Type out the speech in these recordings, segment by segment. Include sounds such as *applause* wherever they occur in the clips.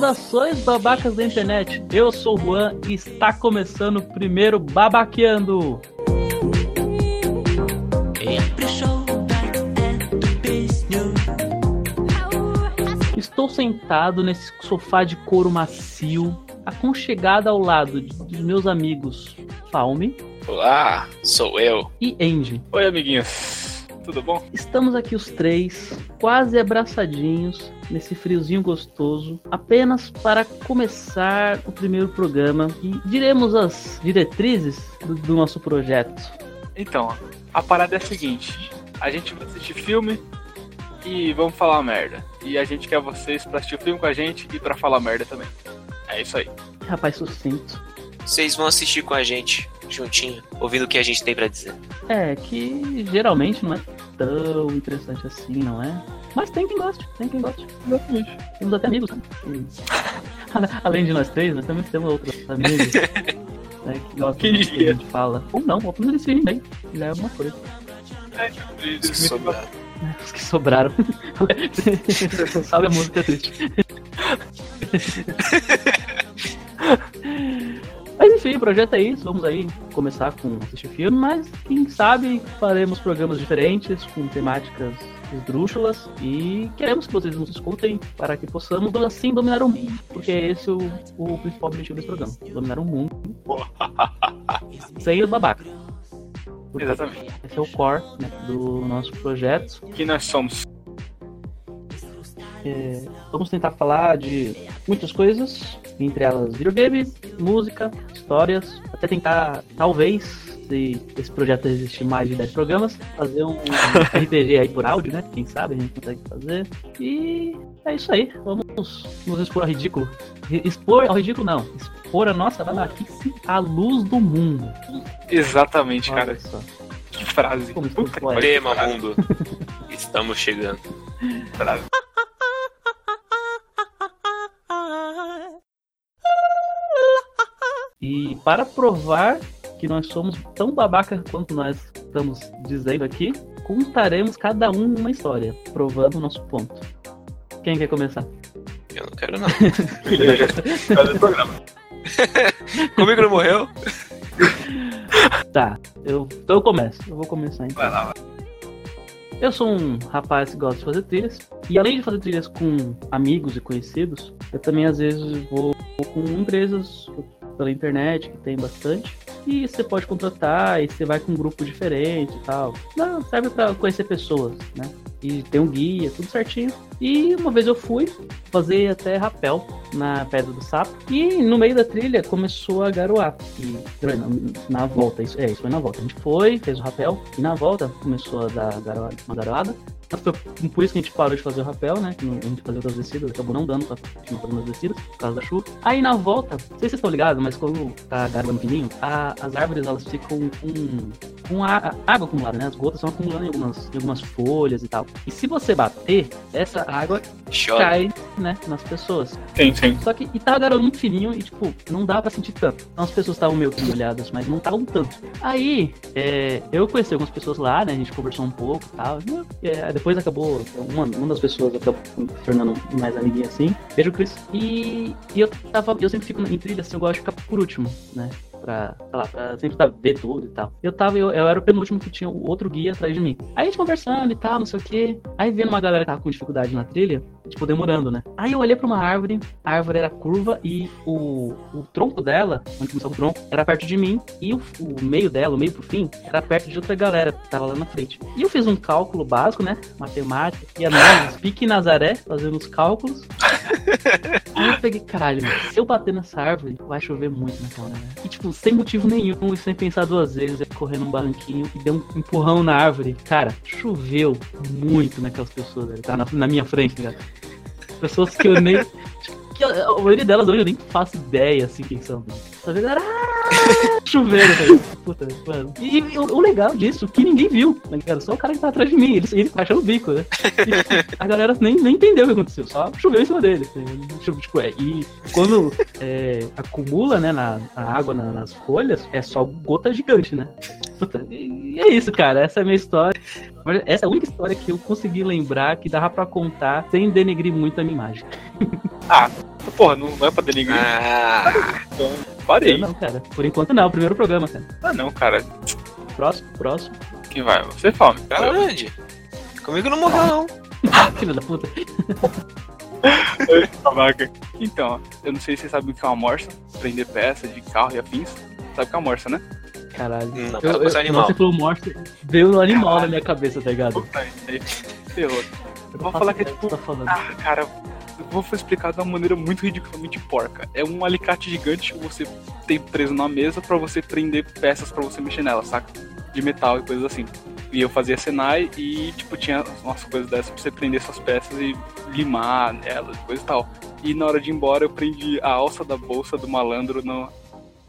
Saudações, babacas da internet. Eu sou o Juan e está começando o primeiro Babaqueando. Estou sentado nesse sofá de couro macio, aconchegado ao lado dos meus amigos Falme Olá, sou eu. e Andy. Oi, amiguinhos. Tudo bom? Estamos aqui os três, quase abraçadinhos, nesse friozinho gostoso, apenas para começar o primeiro programa e diremos as diretrizes do, do nosso projeto. Então, a parada é a seguinte: a gente vai assistir filme e vamos falar merda. E a gente quer vocês pra assistir o filme com a gente e pra falar merda também. É isso aí. Rapaz sucinto. Vocês vão assistir com a gente, juntinho, ouvindo o que a gente tem pra dizer. É, que geralmente não é tão interessante assim, não é? Mas tem quem goste, tem quem goste. Exatamente. Temos até amigos, né? *laughs* Além de nós três, nós também temos outros amigos. *laughs* né, que gostam Quem do que a gente fala. Ou não, ou pelo menos eles bem. Já é alguma coisa. É, e- Sobrar. né, Os que sobraram. *laughs* Sabe a música triste. Enfim, o projeto é isso. Vamos aí começar com assistir filme, mas quem sabe faremos programas diferentes, com temáticas esdrúxulas. E queremos que vocês nos escutem para que possamos assim dominar o mundo. Porque esse é o, o principal objetivo desse programa: dominar o mundo *laughs* sem os babacas. Exatamente. Esse é o core né, do nosso projeto. Quem nós somos? É, vamos tentar falar de muitas coisas, entre elas videogame, música, histórias, até tentar, talvez, se esse projeto existir mais de 10 programas, fazer um *laughs* RPG aí por áudio, né? Quem sabe a gente consegue fazer. E é isso aí, vamos nos expor ao ridículo. Ri- Expor ao ridículo não, expor a nossa babaquice à luz do mundo. Exatamente, Olha cara. só. Que frase. Como Puta que. Tema mundo. *laughs* Estamos chegando. frase. E para provar que nós somos tão babaca quanto nós estamos dizendo aqui, contaremos cada um uma história, provando o nosso ponto. Quem quer começar? Eu não quero não. *laughs* *laughs* Comigo não morreu? Tá, eu, então eu começo. Eu vou começar então. Vai lá, vai. Eu sou um rapaz que gosta de fazer trilhas. E além de fazer trilhas com amigos e conhecidos, eu também às vezes vou com empresas pela internet, que tem bastante. E você pode contratar, e você vai com um grupo diferente e tal. Não, serve pra conhecer pessoas, né? E tem um guia, tudo certinho. E uma vez eu fui fazer até rapel na Pedra do Sapo. E no meio da trilha começou a garoar. E na volta, isso, é, isso foi na volta. A gente foi, fez o rapel. E na volta começou a dar garoada, uma garoada. Foi por isso que a gente parou de fazer o rapel, né? Que a gente fazia outras descidas, acabou não dando pra continuar fazendo as descidas, por causa da chuva. Aí na volta, não sei se vocês estão ligados, mas quando tá garoando fininho, a- as árvores elas ficam com, com a, água acumulada, né? As gotas vão acumulando em algumas, em algumas folhas e tal. E se você bater, essa água Chora. cai, né, nas pessoas. Sim, sim. Só que e tava garoando muito fininho e, tipo, não dava pra sentir tanto. Então as pessoas estavam meio que molhadas, mas não estavam tanto. Aí, é, eu conheci algumas pessoas lá, né? A gente conversou um pouco e tal. É, depois acabou, uma, uma das pessoas acabou se tornando mais amiguinha assim. Beijo, Cris. E, e eu tava, eu sempre fico em trilha assim, eu gosto de ficar por último, né? Pra, lá, pra sempre tá, ver tudo e tal. Eu tava, eu, eu era o penúltimo que tinha outro guia atrás de mim. Aí a gente conversando e tal, não sei o quê. Aí vendo uma galera que tava com dificuldade na trilha, tipo, demorando, né? Aí eu olhei pra uma árvore, a árvore era curva e o, o tronco dela, onde começou o tronco, era perto de mim. E o, o meio dela, o meio pro fim, era perto de outra galera que tava lá na frente. E eu fiz um cálculo básico, né? Matemática, e análise, *laughs* pique Nazaré, fazendo os cálculos. Aí eu peguei, caralho, se eu bater nessa árvore, vai chover muito naquela né? E tipo, sem motivo nenhum e sem pensar duas vezes, eu corri num barranquinho e dei um empurrão na árvore. Cara, choveu muito naquelas pessoas, velho, tá na, na minha frente, cara. Pessoas que eu nem. Que a, maioria delas hoje eu nem faço ideia, assim, quem são. Só vendo, ah, chuveiro, velho. Puta, mano. E, e o, o legal disso, que ninguém viu, né, cara? Só o cara que tá atrás de mim, ele, ele tá o bico, né? E a galera nem, nem entendeu o que aconteceu, só choveu em cima dele. assim, Tipo, é, e quando é, acumula, né, na, a água na- nas folhas, é só gota gigante, né? Puta, e, e é isso, cara. Essa é a minha história. Essa é a única história que eu consegui lembrar que dava pra contar sem denegrir muito a minha imagem. *laughs* Porra, não vai pra delinear. Ah, Então, Eu parei. não, cara. Por enquanto não, primeiro programa, cara. Ah, não, cara. Próximo, próximo. Quem vai? Você fala. Cara, grande. Comigo não morreu, não. *laughs* Filho da puta. *laughs* Então, eu não sei se vocês sabem o que é uma morsa. Prender peça de carro e afins. Sabe o que é uma morsa, né? Caralho. Não, Eu, eu, animal. Você falou morte, veio no animal na minha cabeça, tá ligado? Ferrou. Eu vou falar que é tipo. tá falando. Ah, cara, eu vou explicar de uma maneira muito ridiculamente porca. É um alicate gigante que você tem preso na mesa pra você prender peças pra você mexer nela, saca? De metal e coisas assim. E eu fazia Senai e, tipo, tinha umas coisas dessas pra você prender suas peças e limar nelas, coisa e tal. E na hora de ir embora eu prendi a alça da bolsa do malandro no,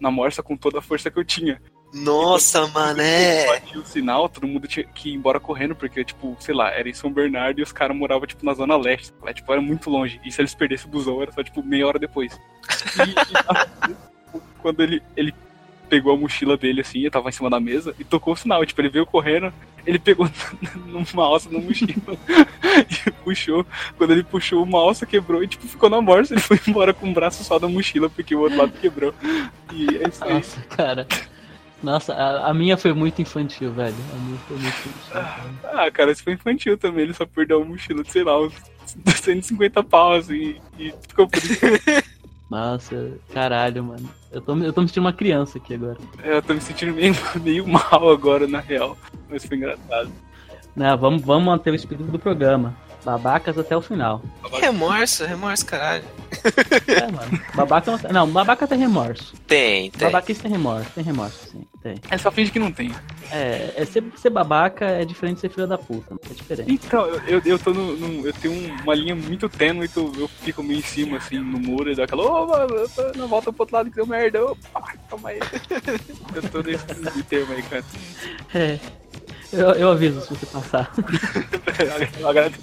na morsa com toda a força que eu tinha. Nossa, mané. Bati o sinal, todo mundo tinha que ir embora correndo, porque, tipo, sei lá, era em São Bernardo e os caras moravam, tipo, na zona leste. Lá, tipo, era muito longe. E se eles perdessem o busão, era só, tipo, meia hora depois. E, e, quando ele, ele pegou a mochila dele, assim, eu tava em cima da mesa, e tocou o sinal. Tipo, ele veio correndo, ele pegou *laughs* numa alça na mochila *laughs* e puxou. Quando ele puxou, uma alça quebrou e, tipo, ficou na morsa. Ele foi embora com o braço só da mochila, porque o outro lado quebrou. E é isso aí. Nossa, cara. Nossa, a, a minha foi muito infantil, velho. A minha foi muito infantil. Ah, cara, isso foi infantil também. Ele só perdeu a mochila de, sei lá, uns 150 pau, assim, e ficou por isso. *laughs* Nossa, caralho, mano. Eu tô, eu tô me sentindo uma criança aqui agora. Eu tô me sentindo meio, *laughs* meio mal agora, na real. Mas foi engraçado. Né, vamos, vamos manter o espírito do programa. Babacas até o final. Remorso, remorso, caralho. É, mano. Babaca não, não, babaca tem remorso. Tem, tem. Babaquice tem remorso, tem remorso, sim, tem. É só finge que não tem. É, é ser, ser babaca é diferente de ser filho da puta, é diferente. Então, eu, eu, eu tô no, no- Eu tenho um- uma linha muito tênue que eu, eu fico meio em cima, assim, no muro e dá aquela. Ô, eu tô na volta pro outro lado que deu merda. Opa, calma aí. *laughs* Eu tô nesse termo aí, cara. É. Eu, eu aviso se você passar. *laughs* Eu agradeço.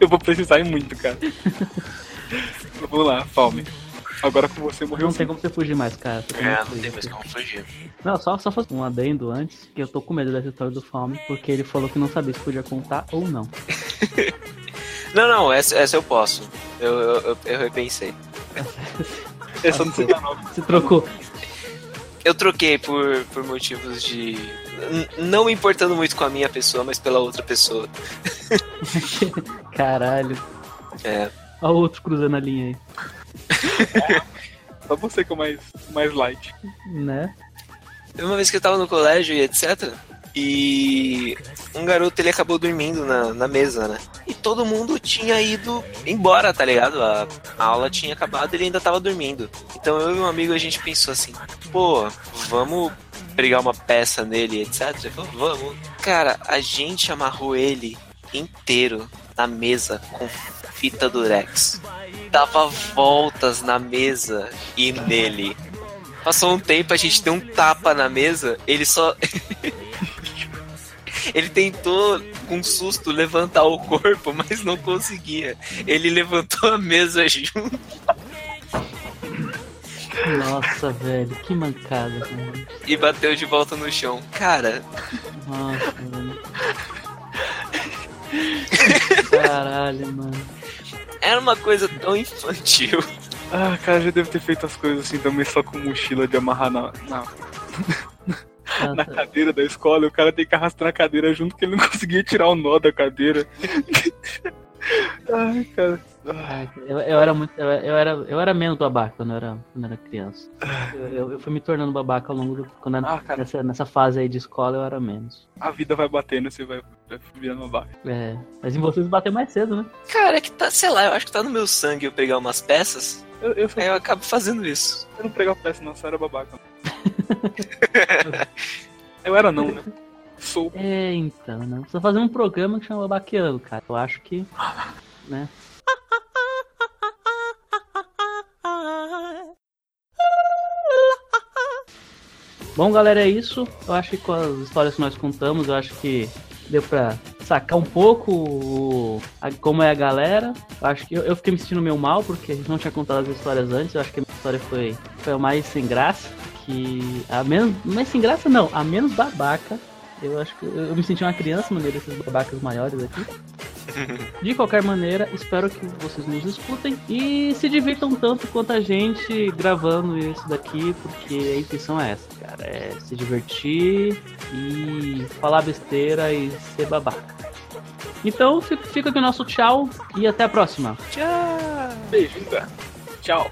Eu vou precisar ir muito, cara. *laughs* Vamos lá, Palme. Agora com você morreu Não tem como você fugir mais, cara. Tem É, não fugir. tem mais como fugir. Não, só, só fazer um adendo antes, que eu tô com medo dessa história do Fome, porque ele falou que não sabia se podia contar ou não. *laughs* Não, não, essa, essa eu posso. Eu, eu, eu, eu repensei. *laughs* Só não se enganar. Você trocou. Eu troquei por, por motivos de. Não me importando muito com a minha pessoa, mas pela outra pessoa. *laughs* Caralho. É. Olha o outro cruzando a linha aí. *laughs* Só você que é mais, mais light. Né? Teve Uma vez que eu tava no colégio e etc. E um garoto ele acabou dormindo na, na mesa, né? E todo mundo tinha ido embora, tá ligado? A, a aula tinha acabado e ele ainda tava dormindo. Então eu e um amigo a gente pensou assim: pô, vamos pregar uma peça nele, etc. Ele falou, vamos. Cara, a gente amarrou ele inteiro na mesa com fita durex. Dava voltas na mesa e nele. Passou um tempo, a gente deu um tapa na mesa, ele só. *laughs* ele tentou, com susto, levantar o corpo, mas não conseguia. Ele levantou a mesa *laughs* junto. Nossa, velho, que mancada, mano. e bateu de volta no chão. Cara, Nossa, velho. *laughs* Caralho, mano. Era uma coisa tão infantil. Ah, cara, já devo ter feito as coisas assim também só com mochila de amarrar na, na, *laughs* na Nossa, cadeira da escola o cara tem que arrastar a cadeira junto que ele não *laughs* conseguia tirar o nó da cadeira. *laughs* Ai, cara. Ai, eu, eu era muito. Eu, eu era, eu era menos babaca quando eu era, quando eu era criança. Eu, eu, fui me tornando babaca ao longo do. Quando eu- Ah, cara. nessa, nessa fase aí de escola eu era menos. A vida vai batendo, você vai, vai virando uma barra. É. Mas em vocês bateu mais cedo, né? Cara, é que tá, sei lá, eu acho que tá no meu sangue eu pegar umas peças, Eu, eu, aí eu acabo fazendo isso. eu não pregava peça, não, só era babaca. *laughs* eu era não, né? Sou. É, então, né? Precisa fazer um programa que chama Babaqueando, cara. Eu acho que. Né? Bom, galera, é isso. Eu acho que com as histórias que nós contamos, eu acho que deu pra sacar um pouco o- a- como é a galera. Eu acho que eu, eu fiquei me sentindo meio mal, porque a gente não tinha contado as histórias antes. Eu acho que a minha história foi, foi a mais sem graça. Que. A menos. É sem graça, não. A menos babaca. Eu acho que eu, eu me senti uma criança no meio desses babacas maiores aqui. De qualquer maneira, espero que vocês nos escutem e se divirtam tanto quanto a gente gravando isso daqui, porque a intenção é essa, cara. É se divertir e falar besteira e ser babaca. Então, fica aqui o nosso tchau e até a próxima. Tchau! Beijo, Tchau.